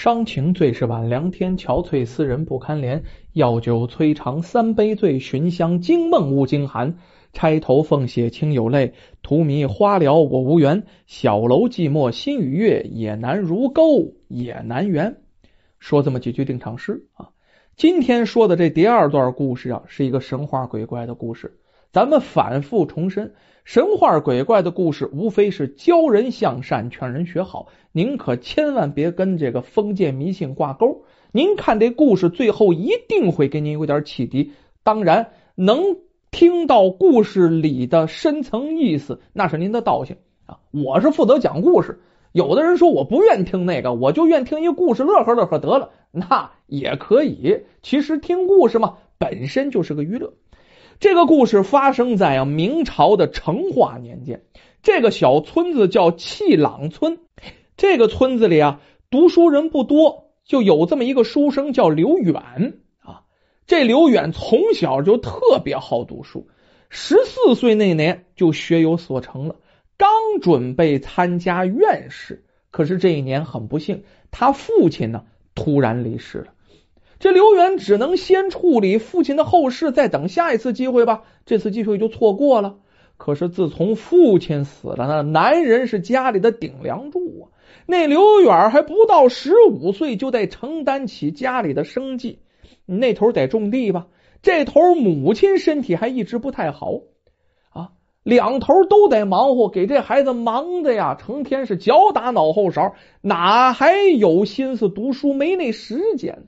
伤情最是晚凉天，憔悴思人不堪怜。药酒催肠三杯醉，寻香惊梦无惊寒。钗头凤血清有泪，荼蘼花了我无缘。小楼寂寞心与月，也难如钩也难圆。说这么几句定场诗啊。今天说的这第二段故事啊，是一个神话鬼怪的故事。咱们反复重申，神话鬼怪的故事无非是教人向善、劝人学好。您可千万别跟这个封建迷信挂钩。您看这故事最后一定会给您有点启迪。当然，能听到故事里的深层意思，那是您的道行啊。我是负责讲故事。有的人说我不愿听那个，我就愿听一故事，乐呵乐呵得了，那也可以。其实听故事嘛，本身就是个娱乐。这个故事发生在啊明朝的成化年间，这个小村子叫气朗村。这个村子里啊，读书人不多，就有这么一个书生叫刘远啊。这刘远从小就特别好读书，十四岁那年就学有所成了。刚准备参加院试，可是这一年很不幸，他父亲呢突然离世了。这刘远只能先处理父亲的后事，再等下一次机会吧。这次机会就错过了。可是自从父亲死了，那男人是家里的顶梁柱啊。那刘远还不到十五岁，就得承担起家里的生计。那头得种地吧，这头母亲身体还一直不太好啊。两头都得忙活，给这孩子忙的呀，成天是脚打脑后勺，哪还有心思读书？没那时间。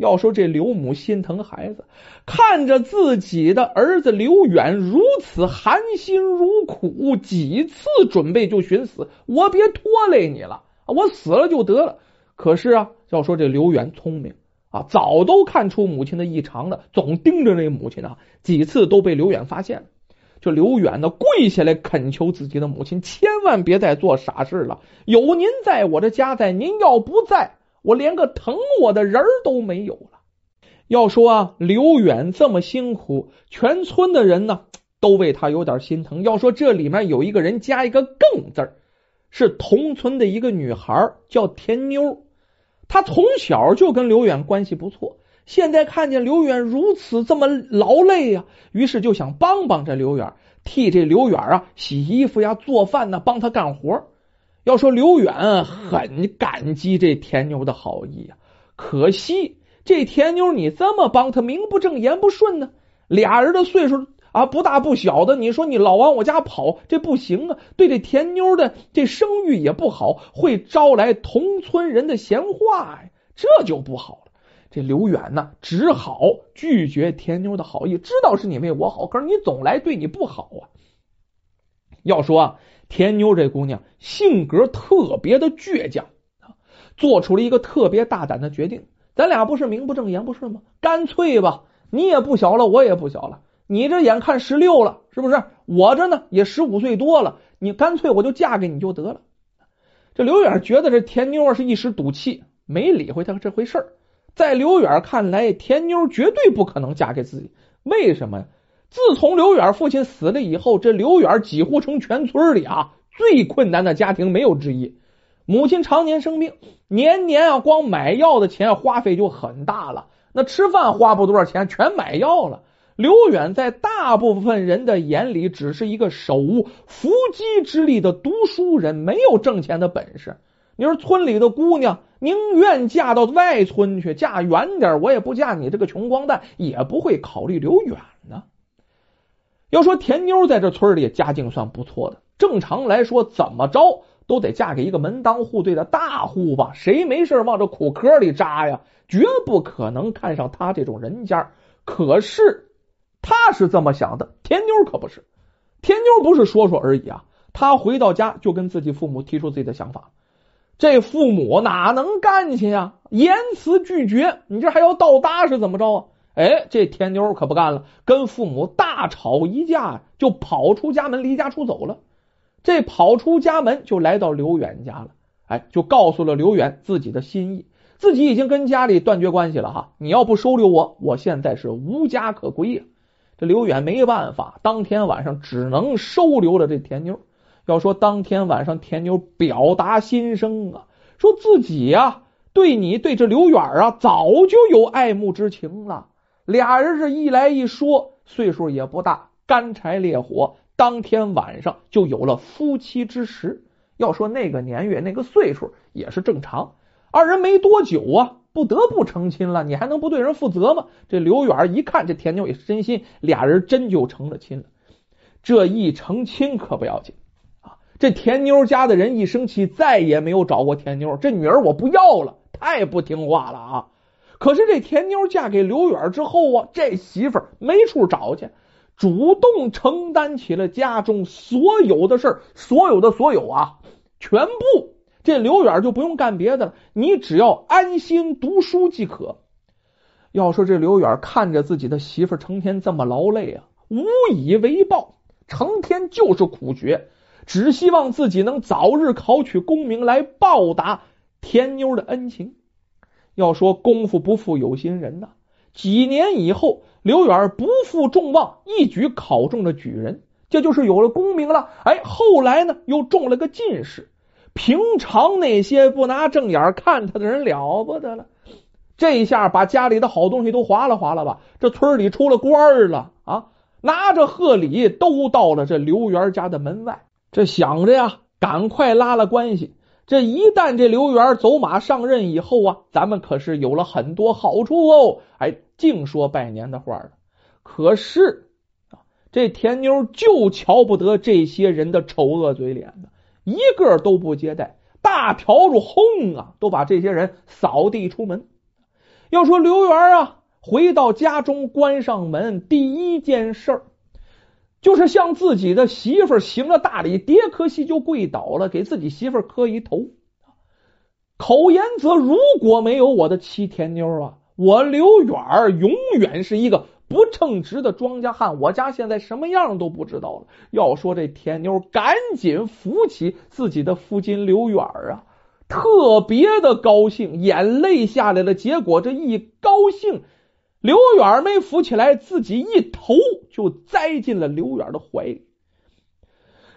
要说这刘母心疼孩子，看着自己的儿子刘远如此含辛茹苦，几次准备就寻死，我别拖累你了，我死了就得了。可是啊，要说这刘远聪明啊，早都看出母亲的异常了，总盯着那母亲啊，几次都被刘远发现。这刘远呢，跪下来恳求自己的母亲，千万别再做傻事了。有您在，我这家在；您要不在，我连个疼我的人都没有了。要说啊，刘远这么辛苦，全村的人呢都为他有点心疼。要说这里面有一个人加一个“更”字是同村的一个女孩，叫田妞。她从小就跟刘远关系不错。现在看见刘远如此这么劳累呀，于是就想帮帮这刘远，替这刘远啊洗衣服呀、做饭呢，帮他干活。要说刘远很感激这田妞的好意呀，可惜这田妞你这么帮他，名不正言不顺呢。俩人的岁数啊不大不小的，你说你老往我家跑，这不行啊。对这田妞的这声誉也不好，会招来同村人的闲话呀，这就不好了。这刘远呢，只好拒绝田妞的好意，知道是你为我好，可是你总来对你不好啊。要说啊，田妞这姑娘性格特别的倔强啊，做出了一个特别大胆的决定。咱俩不是名不正言不顺吗？干脆吧，你也不小了，我也不小了，你这眼看十六了，是不是？我这呢也十五岁多了，你干脆我就嫁给你就得了。这刘远觉得这田妞是一时赌气，没理会他这回事儿。在刘远看来，田妞绝对不可能嫁给自己。为什么呀？自从刘远父亲死了以后，这刘远几乎成全村里啊最困难的家庭没有之一。母亲常年生病，年年啊光买药的钱花费就很大了。那吃饭花不多少钱，全买药了。刘远在大部分人的眼里，只是一个手无缚鸡之力的读书人，没有挣钱的本事。你说村里的姑娘宁愿嫁到外村去，嫁远点，我也不嫁你这个穷光蛋，也不会考虑刘远呢。要说田妞在这村里家境算不错的，正常来说怎么着都得嫁给一个门当户对的大户吧？谁没事往这苦壳里扎呀？绝不可能看上他这种人家。可是他是这么想的，田妞可不是。田妞不是说说而已啊，他回到家就跟自己父母提出自己的想法。这父母哪能干去呀？严词拒绝，你这还要倒搭是怎么着啊？哎，这田妞可不干了，跟父母大吵一架，就跑出家门，离家出走了。这跑出家门，就来到刘远家了。哎，就告诉了刘远自己的心意，自己已经跟家里断绝关系了哈。你要不收留我，我现在是无家可归呀。这刘远没办法，当天晚上只能收留了这田妞。要说当天晚上田妞表达心声啊，说自己呀对你对这刘远啊，早就有爱慕之情了。俩人这一来一说，岁数也不大，干柴烈火，当天晚上就有了夫妻之实。要说那个年月，那个岁数也是正常。二人没多久啊，不得不成亲了。你还能不对人负责吗？这刘远一看这田妞也是真心，俩人真就成了亲了。这一成亲可不要紧啊！这田妞家的人一生气，再也没有找过田妞。这女儿我不要了，太不听话了啊！可是这田妞嫁给刘远之后啊，这媳妇儿没处找去，主动承担起了家中所有的事儿，所有的所有啊，全部。这刘远就不用干别的了，你只要安心读书即可。要说这刘远看着自己的媳妇成天这么劳累啊，无以为报，成天就是苦学，只希望自己能早日考取功名来报答田妞的恩情。要说功夫不负有心人呐，几年以后，刘远不负众望，一举考中了举人，这就是有了功名了。哎，后来呢，又中了个进士。平常那些不拿正眼看他的人了不得了，这下把家里的好东西都划拉划拉吧。这村里出了官了啊，拿着贺礼都到了这刘元家的门外。这想着呀，赶快拉拉关系。这一旦这刘元走马上任以后啊，咱们可是有了很多好处哦。哎，净说拜年的话了。可是啊，这田妞就瞧不得这些人的丑恶嘴脸呢。一个都不接待，大笤帚轰啊，都把这些人扫地出门。要说刘元啊，回到家中关上门，第一件事儿就是向自己的媳妇行了大礼，叠颗膝就跪倒了，给自己媳妇磕一头。口言则：如果没有我的妻田妞啊，我刘远永远是一个。不称职的庄稼汉，我家现在什么样都不知道了。要说这田妞，赶紧扶起自己的父亲刘远啊，特别的高兴，眼泪下来了。结果这一高兴，刘远没扶起来，自己一头就栽进了刘远的怀里。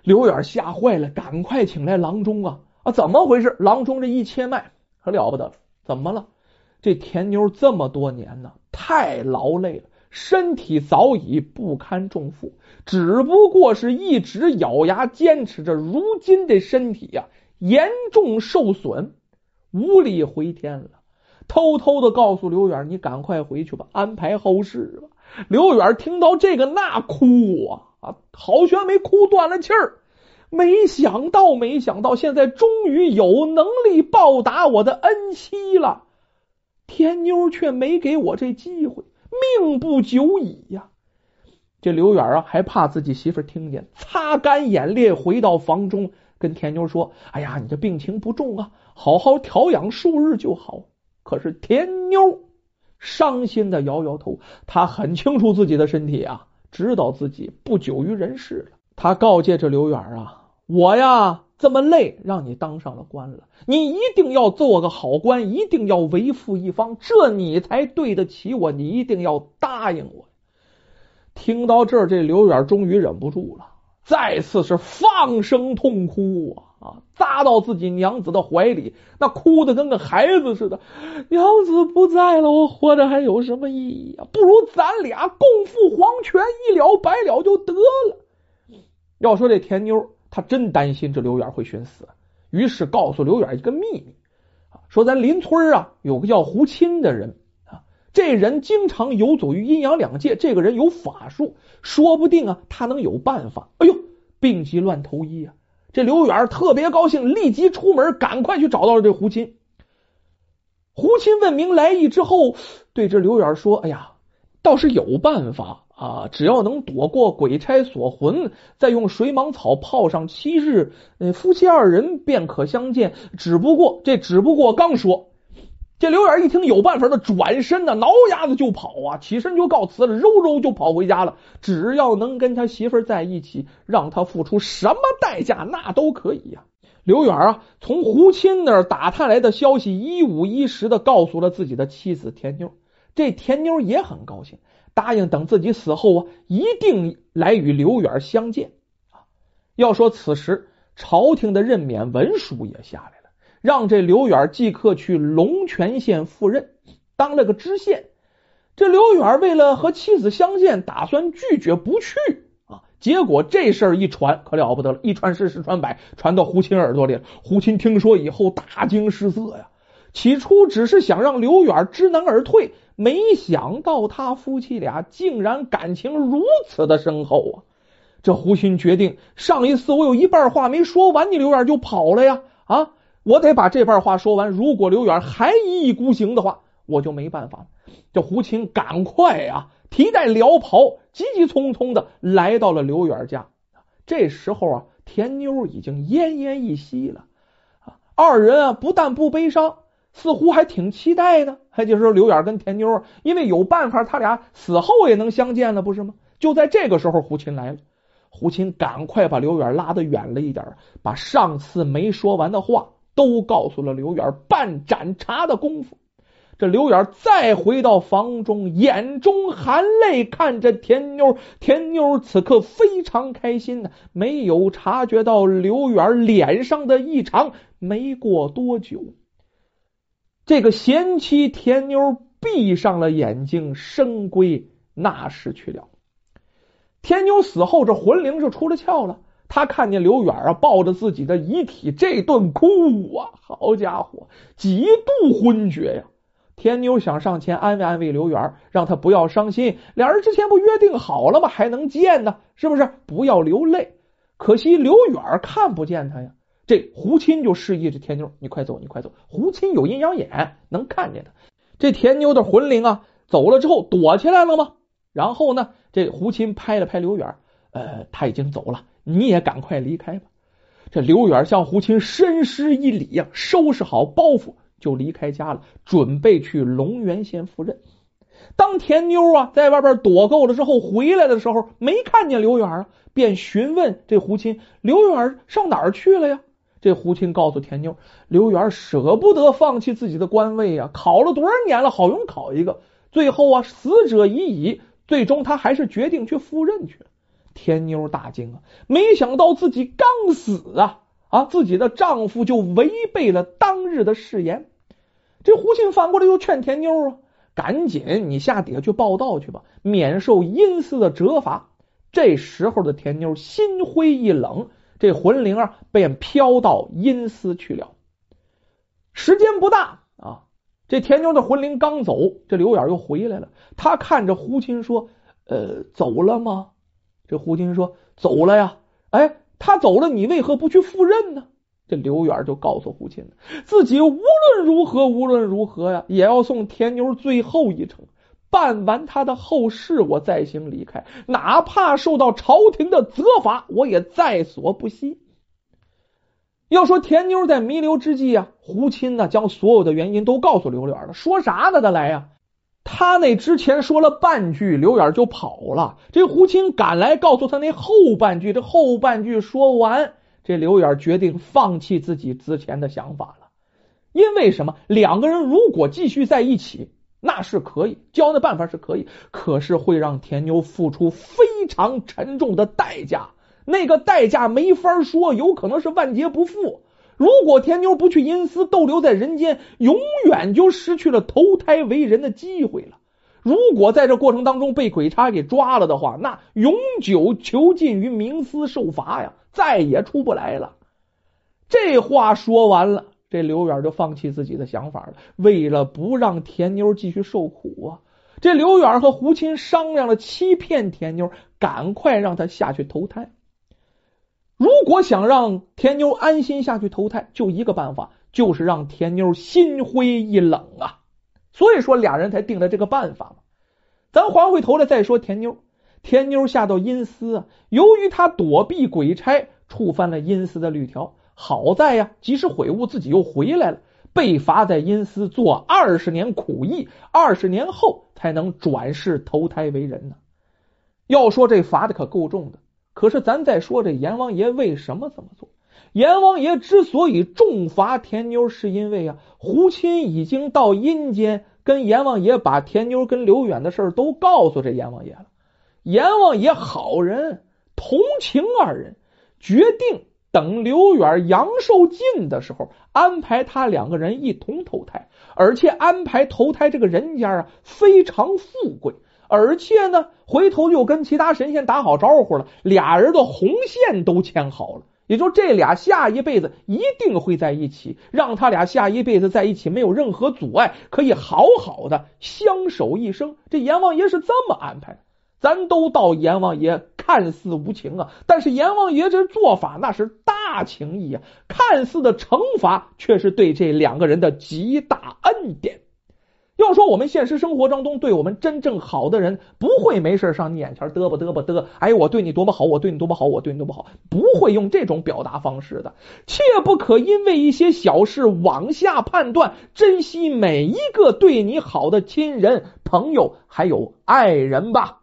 刘远吓坏了，赶快请来郎中啊啊！怎么回事？郎中这一切脉，可了不得了。怎么了？这田妞这么多年呢，太劳累了。身体早已不堪重负，只不过是一直咬牙坚持着。如今的身体呀，严重受损，无力回天了。偷偷的告诉刘远：“你赶快回去吧，安排后事吧。”刘远听到这个，那哭啊啊，好悬没哭断了气儿。没想到，没想到，现在终于有能力报答我的恩妻了。天妞却没给我这机会。命不久矣呀！这刘远啊，还怕自己媳妇听见，擦干眼泪，回到房中，跟田妞说：“哎呀，你这病情不重啊，好好调养数日就好。”可是田妞伤心的摇摇头，她很清楚自己的身体啊，知道自己不久于人世了。他告诫这刘远啊：“我呀。”这么累，让你当上了官了，你一定要做个好官，一定要为富一方，这你才对得起我，你一定要答应我。听到这儿，这刘远终于忍不住了，再次是放声痛哭啊啊，扎到自己娘子的怀里，那哭的跟个孩子似的。娘子不在了，我活着还有什么意义啊？不如咱俩共赴黄泉，一了百了就得了。要说这田妞。她真担心这刘远会寻死，于是告诉刘远一个秘密，说咱邻村啊有个叫胡钦的人啊，这人经常游走于阴阳两界，这个人有法术，说不定啊他能有办法。哎呦，病急乱投医啊！这刘远特别高兴，立即出门，赶快去找到了这胡钦。胡钦问明来意之后，对这刘远说：“哎呀，倒是有办法。”啊，只要能躲过鬼差锁魂，再用水蟒草泡上七日，呃，夫妻二人便可相见。只不过这只不过刚说，这刘远一听有办法的，转身呢，挠牙子就跑啊，起身就告辞了，揉揉就跑回家了。只要能跟他媳妇在一起，让他付出什么代价，那都可以呀。刘远啊，从胡钦那儿打探来的消息，一五一十的告诉了自己的妻子田妞。这田妞也很高兴。答应等自己死后啊，一定来与刘远相见啊！要说此时朝廷的任免文书也下来了，让这刘远即刻去龙泉县赴任，当了个知县。这刘远为了和妻子相见，打算拒绝不去啊。结果这事儿一传，可了不得了，一传十，十传百，传到胡琴耳朵里了。胡琴听说以后，大惊失色呀。起初只是想让刘远知难而退，没想到他夫妻俩竟然感情如此的深厚啊！这胡琴决定，上一次我有一半话没说完，你刘远就跑了呀！啊，我得把这半话说完。如果刘远还一意孤行的话，我就没办法了。这胡琴赶快啊，提带撩袍，急急匆匆的来到了刘远家。这时候啊，田妞已经奄奄一息了。二人啊，不但不悲伤。似乎还挺期待呢，还就是说刘远跟田妞，因为有办法，他俩死后也能相见了，不是吗？就在这个时候，胡琴来了。胡琴赶快把刘远拉得远了一点，把上次没说完的话都告诉了刘远。半盏茶的功夫，这刘远再回到房中，眼中含泪看着田妞。田妞此刻非常开心呢，没有察觉到刘远脸上的异常。没过多久。这个贤妻田妞闭上了眼睛，深归那时去了。田妞死后，这魂灵就出了窍了。他看见刘远啊，抱着自己的遗体，这顿哭啊，好家伙，几度昏厥呀！田妞想上前安慰安慰刘远，让他不要伤心。两人之前不约定好了吗？还能见呢？是不是？不要流泪。可惜刘远看不见他呀。这胡钦就示意这田妞：“你快走，你快走。”胡钦有阴阳眼，能看见他。这田妞的魂灵啊，走了之后躲起来了吗？然后呢，这胡钦拍了拍刘远：“呃，他已经走了，你也赶快离开吧。”这刘远向胡钦深施一礼呀，收拾好包袱就离开家了，准备去龙源县赴任。当田妞啊在外边躲够了之后回来的时候，没看见刘远啊，便询问这胡钦：“刘远上哪儿去了呀？”这胡琴告诉田妞，刘元舍不得放弃自己的官位呀，考了多少年了，好容易考一个，最后啊，死者已矣，最终他还是决定去赴任去了。田妞大惊啊，没想到自己刚死啊啊，自己的丈夫就违背了当日的誓言。这胡青反过来又劝田妞啊，赶紧你下底下去报道去吧，免受阴司的责罚。这时候的田妞心灰意冷。这魂灵啊，便飘到阴司去了。时间不大啊，这田妞的魂灵刚走，这刘远又回来了。他看着胡琴说：“呃，走了吗？”这胡琴说：“走了呀。”哎，他走了，你为何不去赴任呢？这刘远就告诉胡琴，自己无论如何，无论如何呀，也要送田妞最后一程。办完他的后事，我再行离开，哪怕受到朝廷的责罚，我也在所不惜。要说田妞在弥留之际啊，胡钦呢将所有的原因都告诉刘远了。说啥呢？他来呀？他那之前说了半句，刘远就跑了。这胡青赶来告诉他那后半句，这后半句说完，这刘远决定放弃自己之前的想法了。因为什么？两个人如果继续在一起。那是可以教的办法是可以，可是会让田妞付出非常沉重的代价。那个代价没法说，有可能是万劫不复。如果田妞不去阴司逗留在人间，永远就失去了投胎为人的机会了。如果在这过程当中被鬼差给抓了的话，那永久囚禁于冥司受罚呀，再也出不来了。这话说完了。这刘远就放弃自己的想法了，为了不让田妞继续受苦啊！这刘远和胡琴商量了，欺骗田妞，赶快让她下去投胎。如果想让田妞安心下去投胎，就一个办法，就是让田妞心灰意冷啊！所以说俩人才定了这个办法嘛。咱还回头来再说田妞，田妞下到阴司，由于他躲避鬼差，触犯了阴司的律条。好在呀，及时悔悟，自己又回来了，被罚在阴司做二十年苦役，二十年后才能转世投胎为人呢。要说这罚的可够重的，可是咱再说这阎王爷为什么这么做？阎王爷之所以重罚田妞，是因为啊，胡钦已经到阴间跟阎王爷把田妞跟刘远的事都告诉这阎王爷了。阎王爷好人，同情二人，决定。等刘远阳寿尽的时候，安排他两个人一同投胎，而且安排投胎这个人家啊非常富贵，而且呢，回头又跟其他神仙打好招呼了，俩人的红线都牵好了，也就这俩下一辈子一定会在一起，让他俩下一辈子在一起没有任何阻碍，可以好好的相守一生。这阎王爷是这么安排。咱都道阎王爷看似无情啊，但是阎王爷这做法那是大情义啊，看似的惩罚却是对这两个人的极大恩典。要说我们现实生活当中对我们真正好的人，不会没事上你眼前嘚吧嘚吧嘚，哎，我对你多么好，我对你多么好，我对你多么好，不会用这种表达方式的。切不可因为一些小事往下判断，珍惜每一个对你好的亲人、朋友还有爱人吧。